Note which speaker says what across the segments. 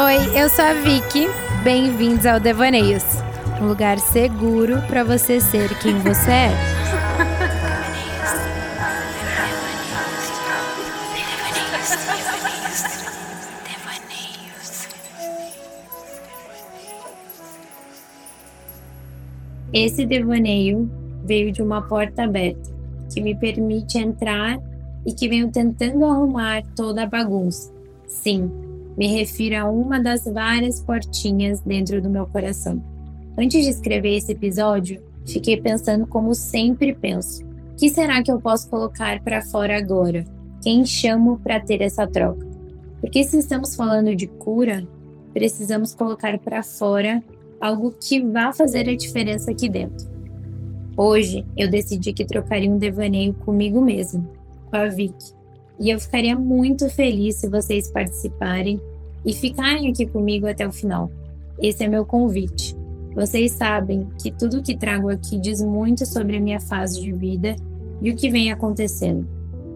Speaker 1: Oi, eu sou a Vicky. Bem-vindos ao Devaneios, um lugar seguro para você ser quem você é. Esse devaneio veio de uma porta aberta que me permite entrar e que venho tentando arrumar toda a bagunça. Sim, me refiro a uma das várias portinhas dentro do meu coração. Antes de escrever esse episódio, fiquei pensando como sempre penso. O que será que eu posso colocar para fora agora? Quem chamo para ter essa troca? Porque se estamos falando de cura, precisamos colocar para fora algo que vá fazer a diferença aqui dentro. Hoje eu decidi que trocaria um devaneio comigo mesmo, com a Vicky. E eu ficaria muito feliz se vocês participarem e ficarem aqui comigo até o final. Esse é meu convite. Vocês sabem que tudo que trago aqui diz muito sobre a minha fase de vida e o que vem acontecendo.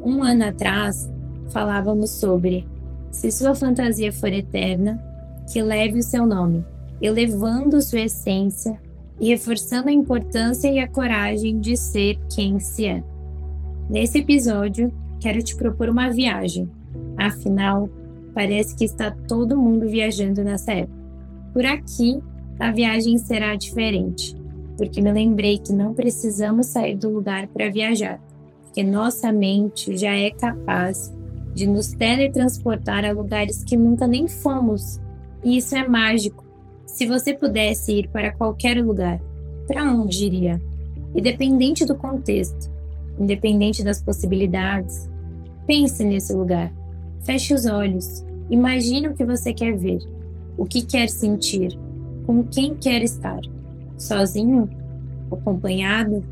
Speaker 1: Um ano atrás, falávamos sobre se sua fantasia for eterna, que leve o seu nome, elevando sua essência e reforçando a importância e a coragem de ser quem se é. Nesse episódio, quero te propor uma viagem. Afinal, parece que está todo mundo viajando nessa época. Por aqui, a viagem será diferente, porque me lembrei que não precisamos sair do lugar para viajar, porque nossa mente já é capaz de nos teletransportar a lugares que nunca nem fomos. E isso é mágico. Se você pudesse ir para qualquer lugar, para onde iria? Independente do contexto, independente das possibilidades, Pense nesse lugar. Feche os olhos. Imagine o que você quer ver, o que quer sentir, com quem quer estar. Sozinho? Acompanhado?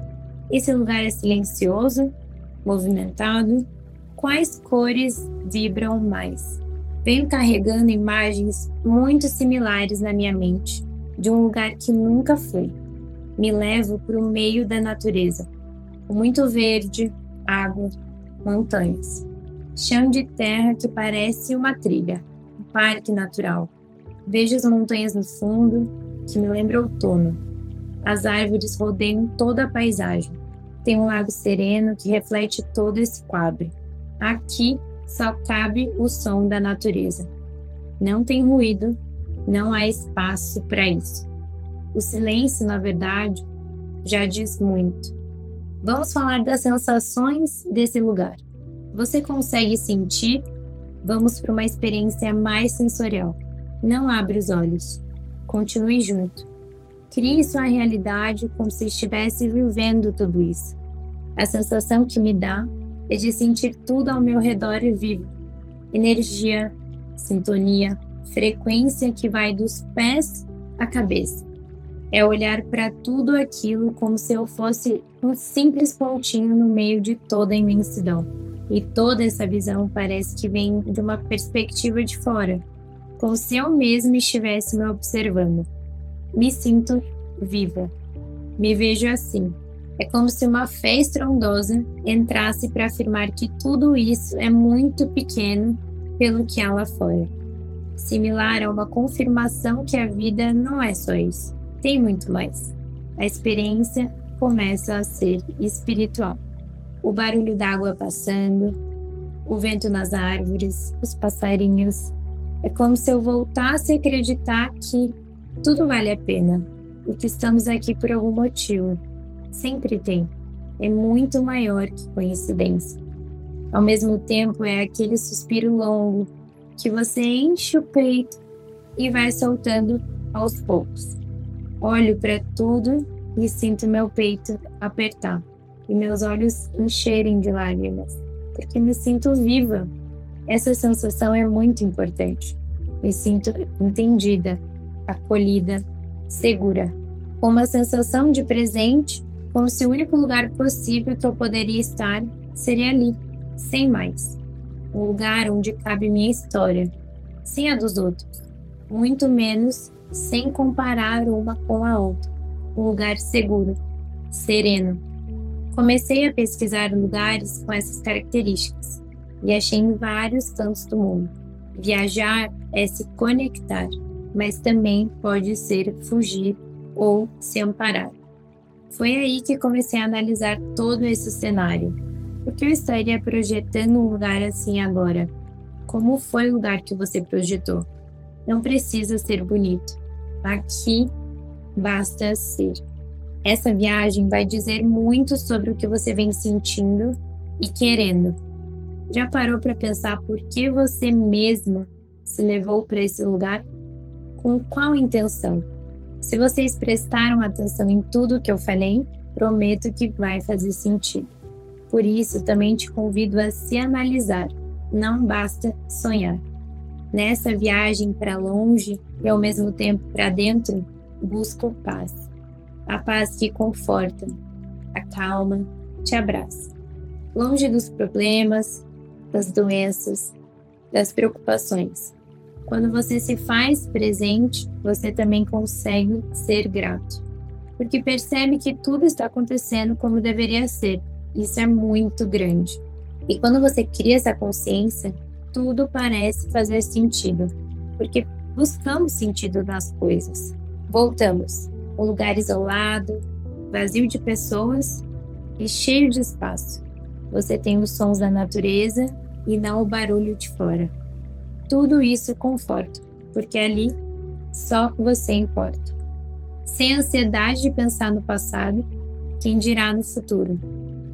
Speaker 1: Esse lugar é silencioso? Movimentado? Quais cores vibram mais? Venho carregando imagens muito similares na minha mente, de um lugar que nunca fui. Me levo para o meio da natureza, muito verde, água, montanhas. Chão de terra que parece uma trilha, um parque natural. Vejo as montanhas no fundo, que me lembra outono. As árvores rodeiam toda a paisagem. Tem um lago sereno que reflete todo esse quadro. Aqui só cabe o som da natureza. Não tem ruído, não há espaço para isso. O silêncio, na verdade, já diz muito. Vamos falar das sensações desse lugar. Você consegue sentir? Vamos para uma experiência mais sensorial. Não abre os olhos. Continue junto. Crie sua realidade como se estivesse vivendo tudo isso. A sensação que me dá é de sentir tudo ao meu redor vivo. Energia, sintonia, frequência que vai dos pés à cabeça é olhar para tudo aquilo como se eu fosse um simples pontinho no meio de toda a imensidão. E toda essa visão parece que vem de uma perspectiva de fora, como se eu mesma estivesse me observando. Me sinto viva. Me vejo assim. É como se uma fé estrondosa entrasse para afirmar que tudo isso é muito pequeno pelo que há lá fora. Similar a uma confirmação que a vida não é só isso tem muito mais. A experiência começa a ser espiritual. O barulho da água passando, o vento nas árvores, os passarinhos. É como se eu voltasse a acreditar que tudo vale a pena e que estamos aqui por algum motivo. Sempre tem. É muito maior que coincidência. Ao mesmo tempo, é aquele suspiro longo que você enche o peito e vai soltando aos poucos. Olho para tudo e sinto meu peito apertar e meus olhos encherem de lágrimas, porque me sinto viva. Essa sensação é muito importante. Me sinto entendida, acolhida, segura, com uma sensação de presente, como se o único lugar possível que eu poderia estar seria ali, sem mais. Um lugar onde cabe minha história, sem a dos outros, muito menos sem comparar uma com a outra. Um lugar seguro, sereno. Comecei a pesquisar lugares com essas características e achei em vários cantos do mundo. Viajar é se conectar, mas também pode ser fugir ou se amparar. Foi aí que comecei a analisar todo esse cenário. Por que eu estaria projetando um lugar assim agora? Como foi o lugar que você projetou? Não precisa ser bonito. Aqui basta ser. Essa viagem vai dizer muito sobre o que você vem sentindo e querendo. Já parou para pensar por que você mesma se levou para esse lugar? Com qual intenção? Se vocês prestaram atenção em tudo que eu falei, prometo que vai fazer sentido. Por isso, também te convido a se analisar. Não basta sonhar. Nessa viagem para longe e ao mesmo tempo para dentro, busco paz a paz que conforta, acalma, te abraça. Longe dos problemas, das doenças, das preocupações. Quando você se faz presente, você também consegue ser grato, porque percebe que tudo está acontecendo como deveria ser. Isso é muito grande. E quando você cria essa consciência, tudo parece fazer sentido, porque buscamos sentido nas coisas. Voltamos um lugar isolado, vazio de pessoas e cheio de espaço. Você tem os sons da natureza e não o barulho de fora. Tudo isso conforta, porque ali só você importa. Sem ansiedade de pensar no passado, quem dirá no futuro.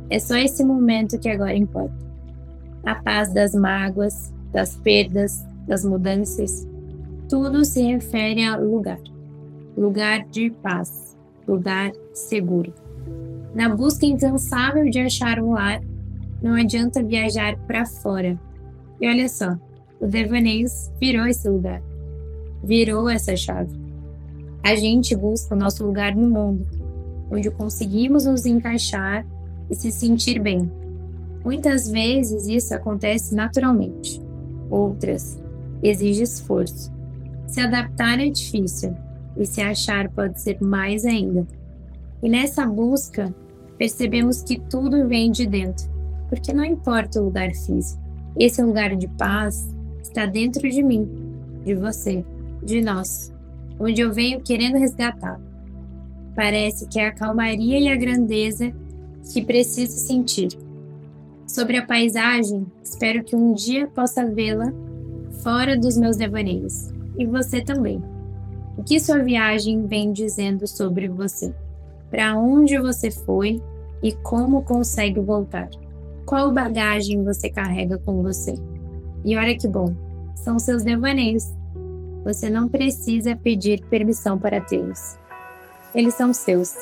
Speaker 1: É só esse momento que agora importa. A paz das mágoas, das perdas, das mudanças, tudo se refere ao lugar lugar de paz, lugar seguro. Na busca incansável de achar um lar, não adianta viajar para fora. E olha só, o Devaneios virou esse lugar, virou essa chave. A gente busca o nosso lugar no mundo, onde conseguimos nos encaixar e se sentir bem. Muitas vezes isso acontece naturalmente, outras exige esforço. Se adaptar é difícil, e se achar pode ser mais ainda. E nessa busca, percebemos que tudo vem de dentro, porque não importa o lugar físico, esse lugar de paz está dentro de mim, de você, de nós, onde eu venho querendo resgatar. Parece que é a calmaria e a grandeza que preciso sentir. Sobre a paisagem, espero que um dia possa vê-la fora dos meus devaneios. E você também. O que sua viagem vem dizendo sobre você? Para onde você foi e como consegue voltar? Qual bagagem você carrega com você? E olha que bom, são seus devaneios. Você não precisa pedir permissão para tê-los. Eles são seus.